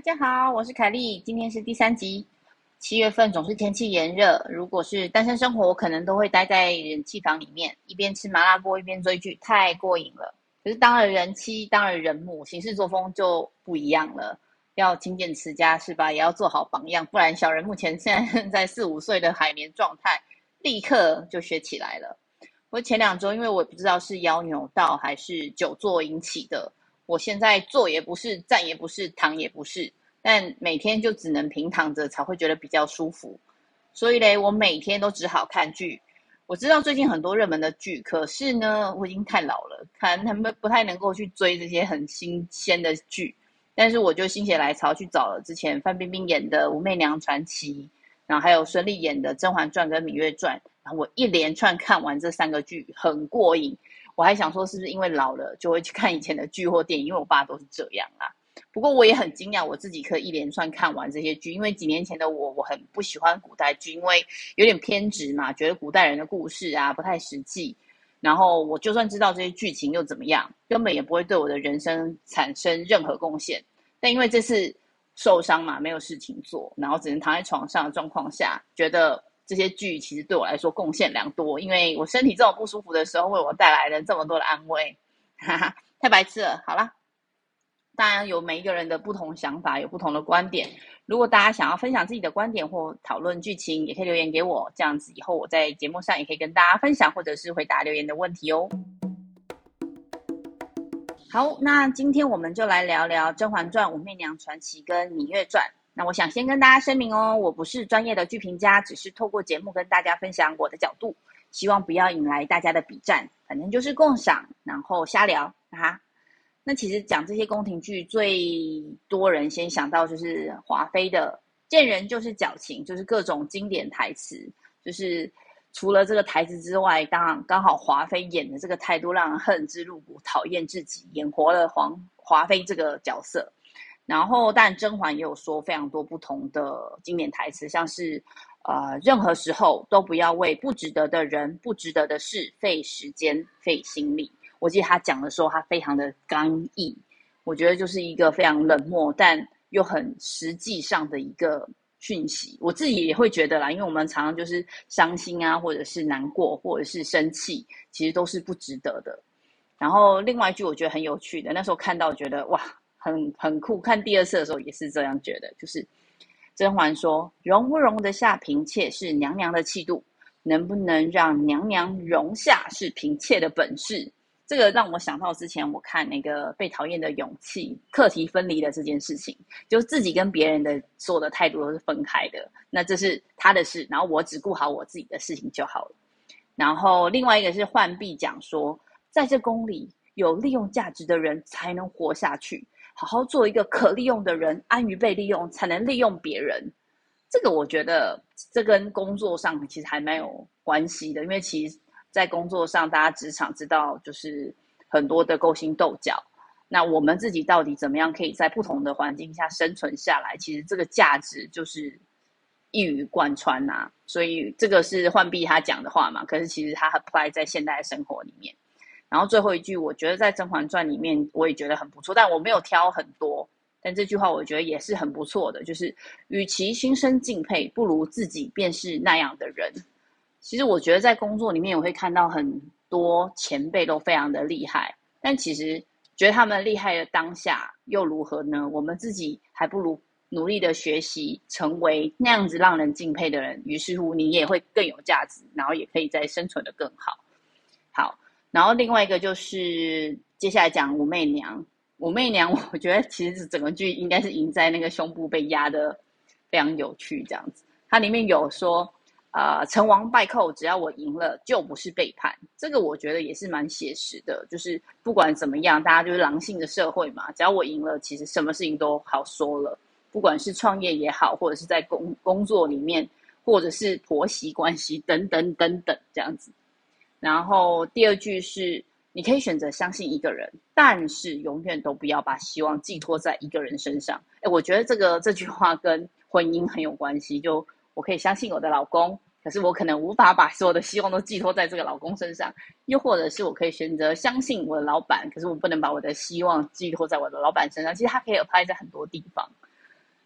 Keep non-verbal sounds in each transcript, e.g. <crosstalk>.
大家好，我是凯莉，今天是第三集。七月份总是天气炎热，如果是单身生活，我可能都会待在人气房里面，一边吃麻辣锅一边追剧，太过瘾了。可是当了人妻，当了人母，行事作风就不一样了，要勤俭持家是吧？也要做好榜样，不然小人目前现在在四五岁的海绵状态，立刻就学起来了。我前两周因为我不知道是腰扭到还是久坐引起的。我现在坐也不是，站也不是，躺也不是，但每天就只能平躺着才会觉得比较舒服。所以嘞，我每天都只好看剧。我知道最近很多热门的剧，可是呢，我已经太老了，看他们不太能够去追这些很新鲜的剧。但是我就心血来潮去找了之前范冰冰演的《武媚娘传奇》，然后还有孙俪演的《甄嬛传》跟《芈月传》，然后我一连串看完这三个剧，很过瘾。我还想说，是不是因为老了就会去看以前的剧或电影？因为我爸都是这样啊。不过我也很惊讶，我自己可以一连串看完这些剧。因为几年前的我，我很不喜欢古代剧，因为有点偏执嘛，觉得古代人的故事啊不太实际。然后我就算知道这些剧情又怎么样，根本也不会对我的人生产生任何贡献。但因为这次受伤嘛，没有事情做，然后只能躺在床上的状况下，觉得。这些剧其实对我来说贡献良多，因为我身体这种不舒服的时候，为我带来了这么多的安慰，哈哈，太白痴了。好啦，当然有每一个人的不同想法，有不同的观点。如果大家想要分享自己的观点或讨论剧情，也可以留言给我，这样子以后我在节目上也可以跟大家分享，或者是回答留言的问题哦。好，那今天我们就来聊聊《甄嬛传》《武媚娘传奇》跟《芈月传》。那我想先跟大家声明哦，我不是专业的剧评家，只是透过节目跟大家分享我的角度，希望不要引来大家的笔战，反正就是共赏，然后瞎聊哈。那其实讲这些宫廷剧，最多人先想到就是华妃的“见人就是矫情”，就是各种经典台词，就是除了这个台词之外，当然刚好华妃演的这个态度让人恨之入骨，讨厌至极，演活了皇华妃这个角色。然后，但甄嬛也有说非常多不同的经典台词，像是，呃，任何时候都不要为不值得的人、不值得的事费时间、费心力。我记得他讲的时候，他非常的刚毅，我觉得就是一个非常冷漠，但又很实际上的一个讯息。我自己也会觉得啦，因为我们常常就是伤心啊，或者是难过，或者是生气，其实都是不值得的。然后，另外一句我觉得很有趣的，那时候看到觉得哇。很很酷，看第二次的时候也是这样觉得，就是甄嬛说：“容不容得下嫔妾是娘娘的气度，能不能让娘娘容下是嫔妾的本事。”这个让我想到之前我看那个《被讨厌的勇气》课题分离的这件事情，就自己跟别人的所有的态度都是分开的，那这是他的事，然后我只顾好我自己的事情就好了。然后另外一个是浣碧讲说，在这宫里有利用价值的人才能活下去。好好做一个可利用的人，安于被利用，才能利用别人。这个我觉得，这跟工作上其实还蛮有关系的。因为其实，在工作上，大家职场知道，就是很多的勾心斗角。那我们自己到底怎么样可以在不同的环境下生存下来？其实这个价值就是一语贯穿呐、所以这个是浣碧他讲的话嘛。可是其实他 apply 在现代生活里面。然后最后一句，我觉得在《甄嬛传》里面，我也觉得很不错，但我没有挑很多。但这句话我觉得也是很不错的，就是与其心生敬佩，不如自己便是那样的人。其实我觉得在工作里面，我会看到很多前辈都非常的厉害，但其实觉得他们厉害的当下又如何呢？我们自己还不如努力的学习，成为那样子让人敬佩的人。于是乎，你也会更有价值，然后也可以再生存得更好。好。然后另外一个就是接下来讲武媚娘，武媚娘，<laughs> 我觉得其实整个剧应该是赢在那个胸部被压得非常有趣这样子。它里面有说，啊、呃，成王败寇，只要我赢了，就不是背叛。这个我觉得也是蛮写实的，就是不管怎么样，大家就是狼性的社会嘛，只要我赢了，其实什么事情都好说了。不管是创业也好，或者是在工工作里面，或者是婆媳关系等等等等这样子。然后第二句是，你可以选择相信一个人，但是永远都不要把希望寄托在一个人身上。诶，我觉得这个这句话跟婚姻很有关系。就我可以相信我的老公，可是我可能无法把所有的希望都寄托在这个老公身上。又或者是我可以选择相信我的老板，可是我不能把我的希望寄托在我的老板身上。其实它可以派在很多地方。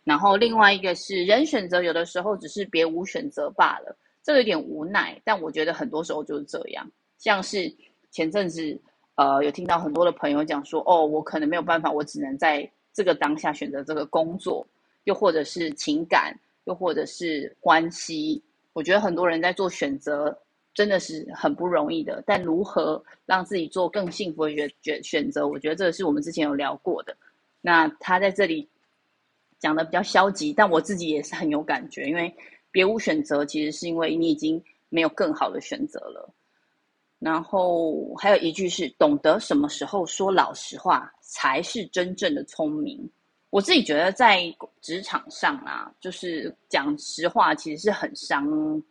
然后另外一个是人选择有的时候只是别无选择罢了，这个有点无奈，但我觉得很多时候就是这样。像是前阵子，呃，有听到很多的朋友讲说，哦，我可能没有办法，我只能在这个当下选择这个工作，又或者是情感，又或者是关系。我觉得很多人在做选择。真的是很不容易的，但如何让自己做更幸福的选选选择？我觉得这个是我们之前有聊过的。那他在这里讲的比较消极，但我自己也是很有感觉，因为别无选择，其实是因为你已经没有更好的选择了。然后还有一句是：懂得什么时候说老实话，才是真正的聪明。我自己觉得在职场上啊，就是讲实话，其实是很伤。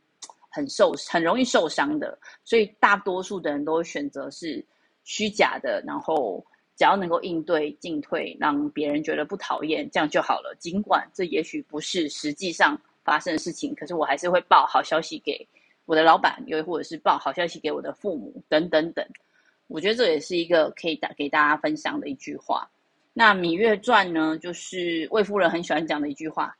很受很容易受伤的，所以大多数的人都会选择是虚假的，然后只要能够应对进退，让别人觉得不讨厌，这样就好了。尽管这也许不是实际上发生的事情，可是我还是会报好消息给我的老板，又或者是报好消息给我的父母，等等等。我觉得这也是一个可以打给大家分享的一句话。那《芈月传》呢，就是魏夫人很喜欢讲的一句话。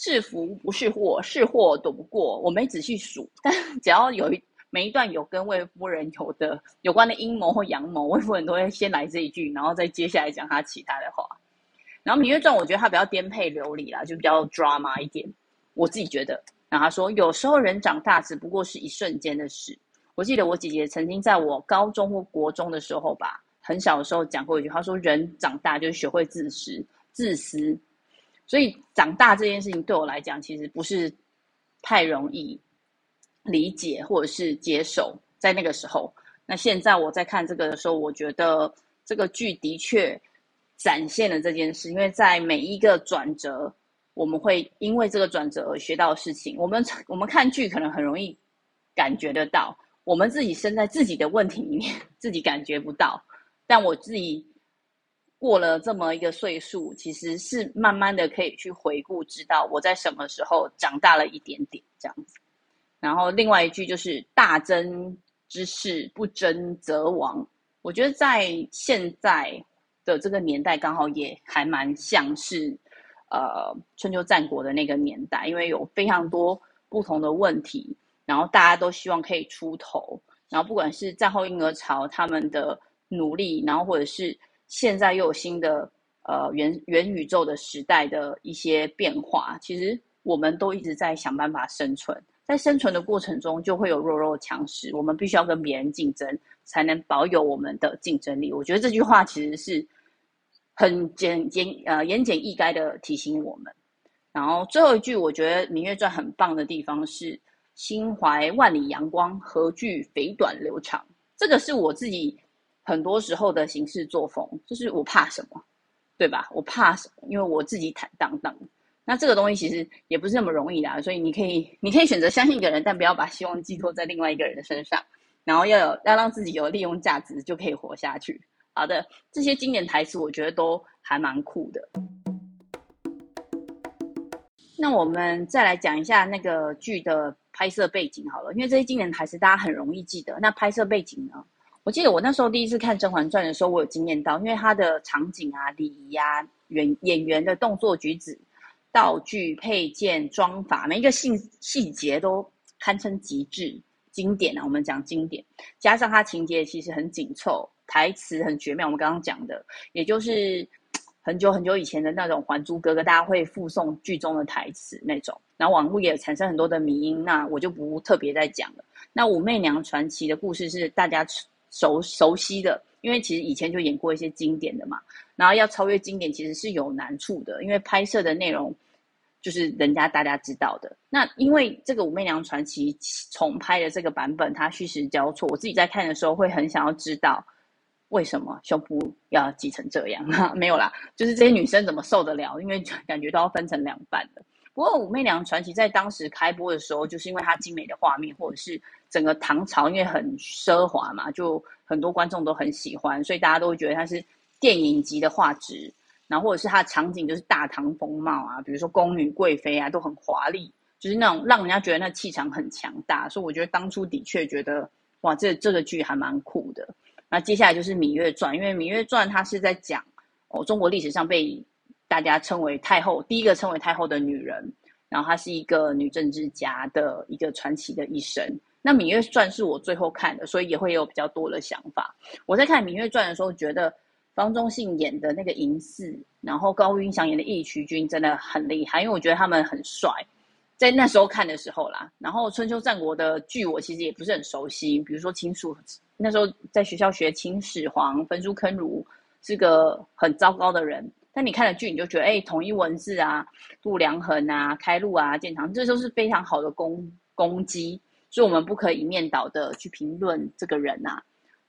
是福不是祸，是祸躲不过。我没仔细数，但只要有一每一段有跟魏夫人有的有关的阴谋或阳谋，魏夫人都会先来这一句，然后再接下来讲他其他的话。然后《芈月传》我觉得他比较颠沛流离啦，就比较 drama 一点。我自己觉得，然后他说有时候人长大只不过是一瞬间的事。我记得我姐姐曾经在我高中或国中的时候吧，很小的时候讲过一句话，说人长大就是学会自私，自私。所以长大这件事情对我来讲，其实不是太容易理解或者是接受。在那个时候，那现在我在看这个的时候，我觉得这个剧的确展现了这件事。因为在每一个转折，我们会因为这个转折而学到的事情。我们我们看剧可能很容易感觉得到，我们自己身在自己的问题里面，自己感觉不到。但我自己。过了这么一个岁数，其实是慢慢的可以去回顾，知道我在什么时候长大了一点点这样子。然后另外一句就是“大争之事，不争则亡”。我觉得在现在的这个年代，刚好也还蛮像是呃春秋战国的那个年代，因为有非常多不同的问题，然后大家都希望可以出头。然后不管是战后婴儿潮他们的努力，然后或者是现在又有新的呃元元宇宙的时代的一些变化，其实我们都一直在想办法生存，在生存的过程中就会有弱肉强食，我们必须要跟别人竞争，才能保有我们的竞争力。我觉得这句话其实是很简简呃言简意赅的提醒我们。然后最后一句，我觉得《芈月传》很棒的地方是心怀万里阳光，何惧肥短流长。这个是我自己。很多时候的行事作风，就是我怕什么，对吧？我怕什么？因为我自己坦荡荡。那这个东西其实也不是那么容易的，所以你可以，你可以选择相信一个人，但不要把希望寄托在另外一个人的身上。然后要有，要让自己有利用价值，就可以活下去。好的，这些经典台词我觉得都还蛮酷的。那我们再来讲一下那个剧的拍摄背景好了，因为这些经典台词大家很容易记得。那拍摄背景呢？我记得我那时候第一次看《甄嬛传》的时候，我有惊艳到，因为它的场景啊、礼仪啊、演演员的动作举止、道具、配件、妆法，每一个细细节都堪称极致经典啊。我们讲经典，加上它情节其实很紧凑，台词很绝妙。我们刚刚讲的，也就是很久很久以前的那种《还珠格格》，大家会附送剧中的台词那种。然后网络也产生很多的迷因，那我就不特别再讲了。那武媚娘传奇的故事是大家。熟熟悉的，因为其实以前就演过一些经典的嘛，然后要超越经典其实是有难处的，因为拍摄的内容就是人家大家知道的。那因为这个《武媚娘传奇》重拍的这个版本，它虚实交错，我自己在看的时候会很想要知道为什么胸部要挤成这样？<laughs> 没有啦，就是这些女生怎么受得了？因为感觉都要分成两半的。不过《武媚娘传奇》在当时开播的时候，就是因为它精美的画面，或者是整个唐朝因为很奢华嘛，就很多观众都很喜欢，所以大家都会觉得它是电影级的画质。然后或者是它的场景就是大唐风貌啊，比如说宫女贵妃啊，都很华丽，就是那种让人家觉得那气场很强大。所以我觉得当初的确觉得哇，这这个剧还蛮酷的。那接下来就是《芈月传》，因为《芈月传》它是在讲哦中国历史上被大家称为太后，第一个称为太后的女人。然后她是一个女政治家的一个传奇的一生。那《芈月传》是我最后看的，所以也会有比较多的想法。我在看《芈月传》的时候，觉得方中信演的那个嬴驷，然后高云翔演的义渠君真的很厉害，因为我觉得他们很帅。在那时候看的时候啦，然后春秋战国的剧我其实也不是很熟悉，比如说秦始，那时候在学校学秦始皇焚书坑儒是个很糟糕的人，但你看了剧你就觉得，哎，统一文字啊，度量衡啊，开路啊，建长，这都是非常好的功功绩，所以我们不可以一面倒的去评论这个人呐、啊。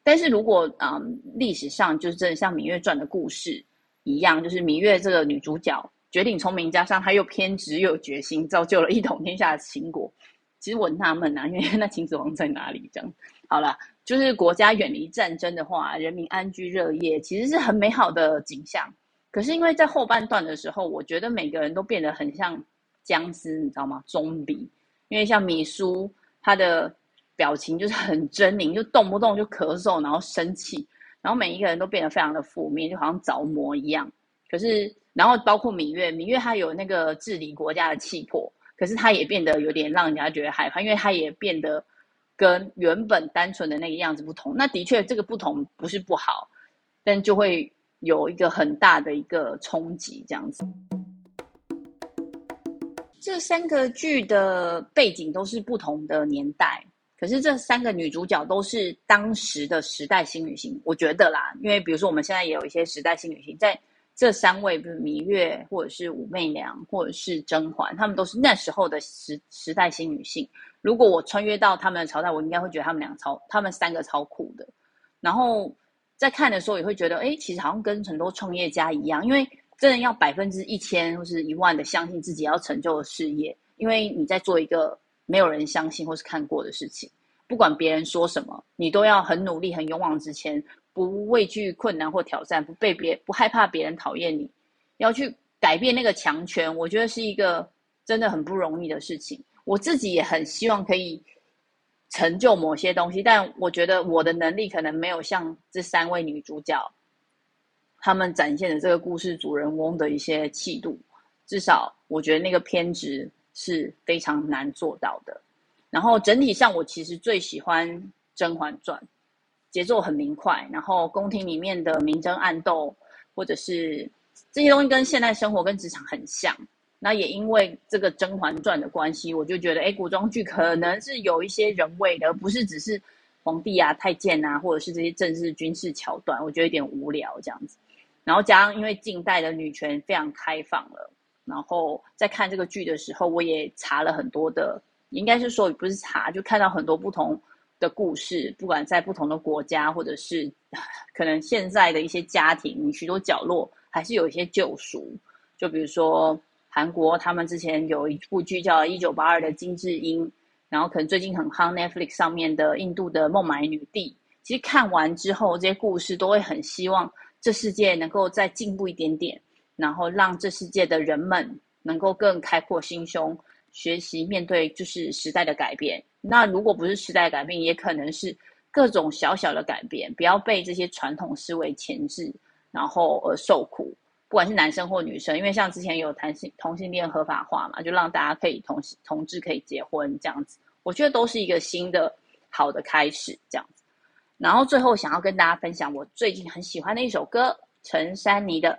但是如果嗯历史上就是真的像《芈月传》的故事一样，就是芈月这个女主角。绝顶聪明，加上他又偏执又有决心，造就了一统天下的秦国。其实我纳闷呐，因为 <laughs> 那秦始皇在哪里？这样好了，就是国家远离战争的话，人民安居乐业，其实是很美好的景象。可是因为在后半段的时候，我觉得每个人都变得很像僵尸，你知道吗？中比，因为像米苏，他的表情就是很狰狞，就动不动就咳嗽，然后生气，然后每一个人都变得非常的负面，就好像着魔一样。可是。然后包括芈月，芈月她有那个治理国家的气魄，可是她也变得有点让人家觉得害怕，因为她也变得跟原本单纯的那个样子不同。那的确这个不同不是不好，但就会有一个很大的一个冲击这样子。这三个剧的背景都是不同的年代，可是这三个女主角都是当时的时代新女性，我觉得啦，因为比如说我们现在也有一些时代新女性在。这三位，比如芈月，或者是武媚娘，或者是甄嬛，她们都是那时候的时时代新女性。如果我穿越到他们的朝代，我应该会觉得他们俩超，他们三个超酷的。然后在看的时候，也会觉得，哎，其实好像跟很多创业家一样，因为真的要百分之一千或是一万的相信自己要成就的事业，因为你在做一个没有人相信或是看过的事情，不管别人说什么，你都要很努力、很勇往直前。不畏惧困难或挑战，不被别不害怕别人讨厌你，要去改变那个强权，我觉得是一个真的很不容易的事情。我自己也很希望可以成就某些东西，但我觉得我的能力可能没有像这三位女主角她们展现的这个故事主人翁的一些气度。至少我觉得那个偏执是非常难做到的。然后整体上，我其实最喜欢《甄嬛传》。节奏很明快，然后宫廷里面的明争暗斗，或者是这些东西跟现代生活跟职场很像。那也因为这个《甄嬛传》的关系，我就觉得，哎，古装剧可能是有一些人味的，而不是只是皇帝啊、太监啊，或者是这些政治军事桥段，我觉得有点无聊这样子。然后加上因为近代的女权非常开放了，然后在看这个剧的时候，我也查了很多的，应该是说不是查，就看到很多不同。的故事，不管在不同的国家，或者是可能现在的一些家庭，许多角落还是有一些救赎。就比如说韩国，他们之前有一部剧叫《一九八二》的金智英，然后可能最近很夯 Netflix 上面的印度的孟买女帝。其实看完之后，这些故事都会很希望这世界能够再进步一点点，然后让这世界的人们能够更开阔心胸，学习面对就是时代的改变。那如果不是时代改变，也可能是各种小小的改变，不要被这些传统思维牵制，然后而受苦。不管是男生或女生，因为像之前有谈性同性恋合法化嘛，就让大家可以同同志可以结婚这样子，我觉得都是一个新的好的开始这样子。然后最后想要跟大家分享我最近很喜欢的一首歌，陈珊妮的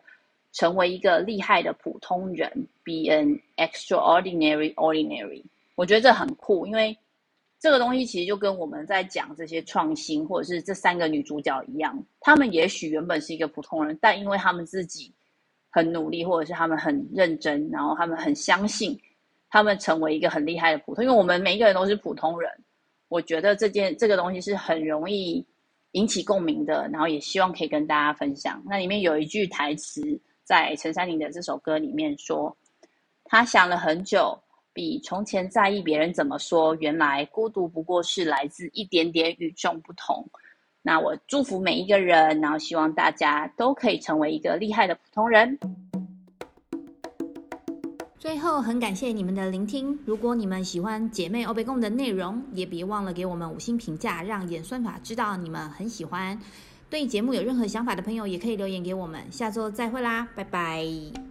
《成为一个厉害的普通人》，Be an extraordinary ordinary。我觉得这很酷，因为。这个东西其实就跟我们在讲这些创新，或者是这三个女主角一样，她们也许原本是一个普通人，但因为她们自己很努力，或者是她们很认真，然后她们很相信，她们成为一个很厉害的普通。因为我们每一个人都是普通人，我觉得这件这个东西是很容易引起共鸣的，然后也希望可以跟大家分享。那里面有一句台词，在陈珊妮的这首歌里面说：“她想了很久。”比从前在意别人怎么说，原来孤独不过是来自一点点与众不同。那我祝福每一个人，然后希望大家都可以成为一个厉害的普通人。最后，很感谢你们的聆听。如果你们喜欢姐妹欧北共的内容，也别忘了给我们五星评价，让演算法知道你们很喜欢。对节目有任何想法的朋友，也可以留言给我们。下周再会啦，拜拜。